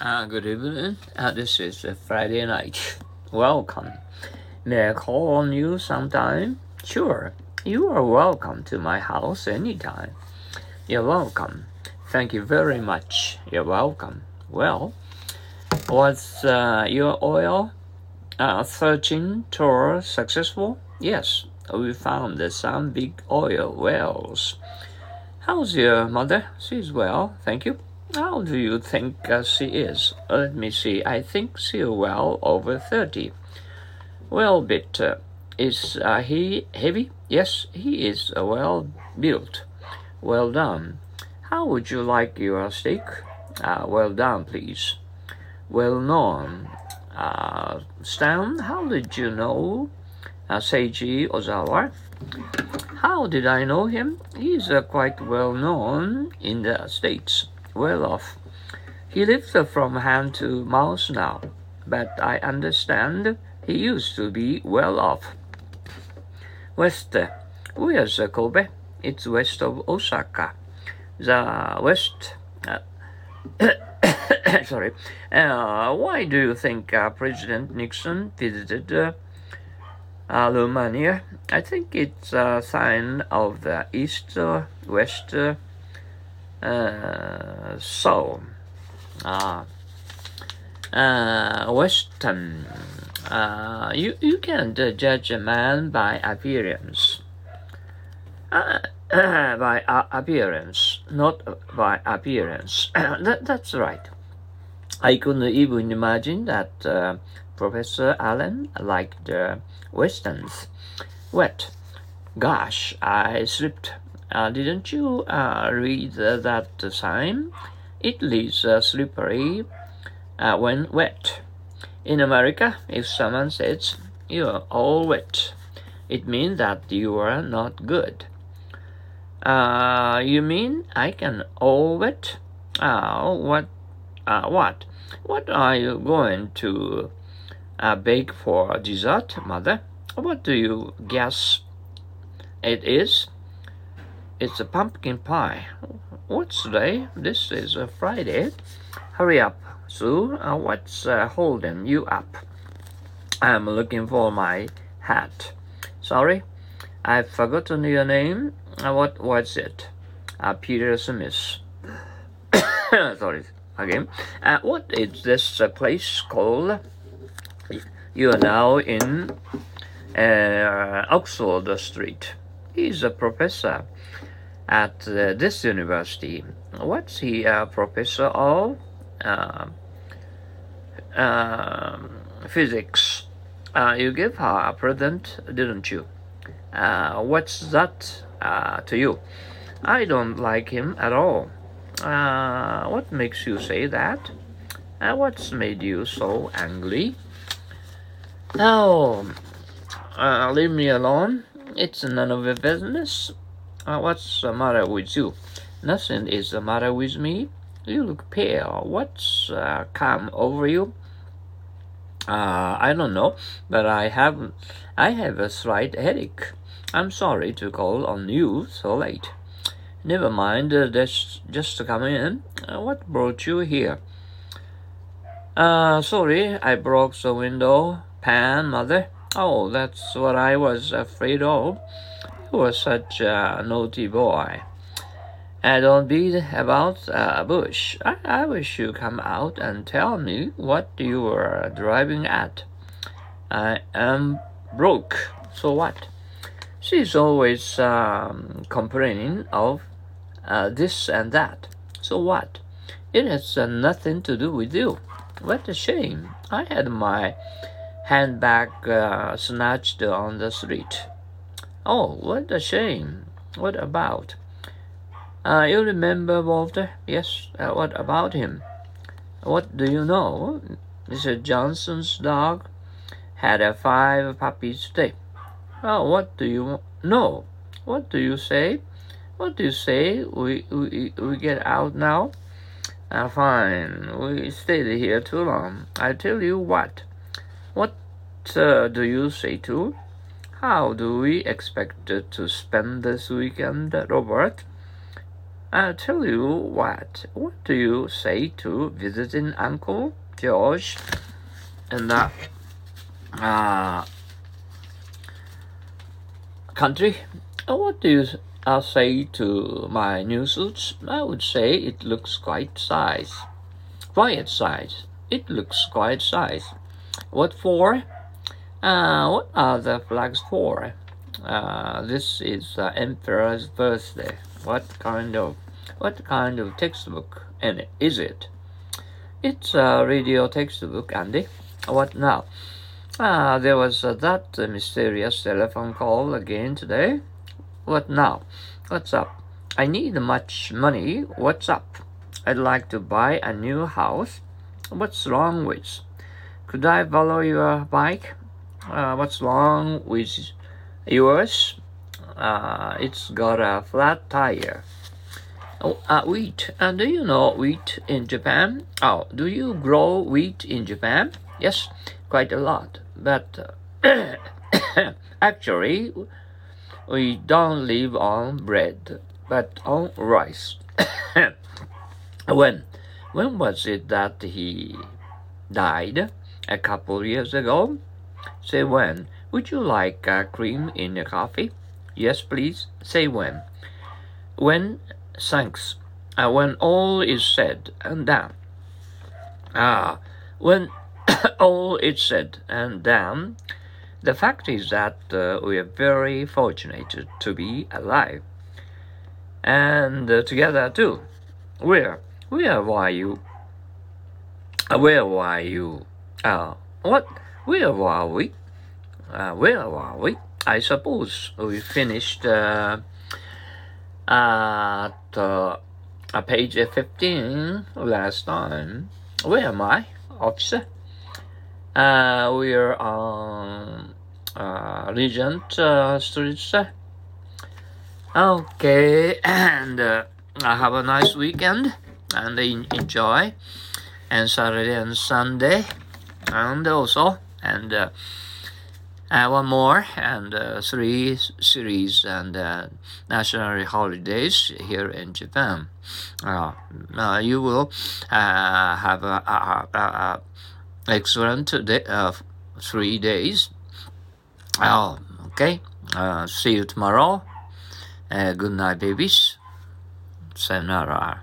Uh, good evening. Uh, this is uh, Friday night. Welcome. May I call on you sometime? Sure. You are welcome to my house anytime. You're welcome. Thank you very much. You're welcome. Well, was uh, your oil uh, searching tour successful? Yes, we found some big oil wells. How's your mother? She's well, thank you. How do you think uh, she is? Let me see. I think she's well over 30. Well, bit. Uh, is uh, he heavy? Yes, he is uh, well built. Well done. How would you like your steak? Uh, well done, please. Well known. Uh, Stan, how did you know Seiji Ozawa? How did I know him? He's quite well known in the States well off. He lives from hand to mouth now, but I understand he used to be well off. West, where's Kobe? It's west of Osaka. The west. Uh, sorry. Uh, why do you think uh, President Nixon visited uh, uh, Romania? I think it's a sign of the east-west uh, uh, so, uh, uh, Western, uh, you, you can't judge a man by appearance. Uh, by appearance, not by appearance. that, that's right. I couldn't even imagine that uh, Professor Allen liked uh, westerns. What? Gosh, I slipped didn't you uh, read that sign? It leaves uh, slippery uh, when wet. In America, if someone says you're all wet, it means that you are not good. Uh, you mean I can all wet? Uh, what? Uh, what? What are you going to uh, bake for dessert, mother? What do you guess it is? It's a pumpkin pie. What's today? This is a Friday. Hurry up, Sue. Uh, what's uh, holding you up? I'm looking for my hat. Sorry, I've forgotten your name. Uh, what was it? Uh, Peter Smith. Sorry, again. Uh, what is this uh, place called? You are now in uh, Oxford Street. He's a professor at uh, this university. What's he a professor of? Uh, uh, physics. Uh, you gave her a present, didn't you? Uh, what's that uh, to you? I don't like him at all. what makes you say that? what's made you so angry? Oh, leave me alone. It's none of your business. Uh, what's the matter with you? Nothing is the matter with me. You look pale. What's uh, come over you? Uh, I don't know, but I have I have a slight headache. I'm sorry to call on you so late. Never mind, uh, just just come in. Uh, what brought you here? Uh, sorry, I broke the window pan, mother. Oh, that's what I was afraid of was such a naughty boy. And don't beat about a bush. I, I wish you come out and tell me what you were driving at. I am broke. So what? She's always um, complaining of uh, this and that. So what? It has uh, nothing to do with you. What a shame. I had my handbag uh, snatched on the street. Oh, what a shame. What about? Uh, you remember Walter? Yes. Uh, what about him? What do you know? Mr. Johnson's dog had a five puppies today. Oh, what do you know? What do you say? What do you say? We we we get out now. Uh, fine. We stayed here too long. I tell you what. What uh, do you say to? How do we expect to spend this weekend, Robert? I tell you what, what do you say to visiting Uncle George in that uh, country? What do you uh, say to my new suits? I would say it looks quite size. Quiet size. It looks quite size. What for? Uh, what are the flags for? Uh, this is the emperor's birthday. What kind of what kind of textbook and is it? It's a radio textbook, Andy. What now? Ah, there was uh, that uh, mysterious telephone call again today. What now? What's up? I need much money. What's up? I'd like to buy a new house. What's wrong with? Could I borrow your bike? Uh, what's wrong with yours? Uh, it's got a flat tire. Oh, uh, wheat. Uh, do you know wheat in Japan? Oh, do you grow wheat in Japan? Yes, quite a lot. But uh, actually, we don't live on bread, but on rice. when? When was it that he died? A couple years ago? Say when. Would you like uh, cream in your coffee? Yes, please. Say when. When thanks. Uh, when all is said and done. Ah, when all is said and done, the fact is that uh, we are very fortunate to be alive. And uh, together too. Where? Where were you? Uh, where were you? Uh, what? Where were we? Uh, where were we? I suppose we finished uh, at uh, page 15 last time. Where am I, officer? Uh, we're on uh, Regent uh, Street. Okay, and uh, have a nice weekend and enjoy. And Saturday and Sunday, and also, and uh, uh, one more and uh, three series and uh, national holidays here in Japan. Uh, uh, you will uh, have a, a, a, a excellent day, three days. Oh, okay. see you tomorrow. good night, babies. Sayonara.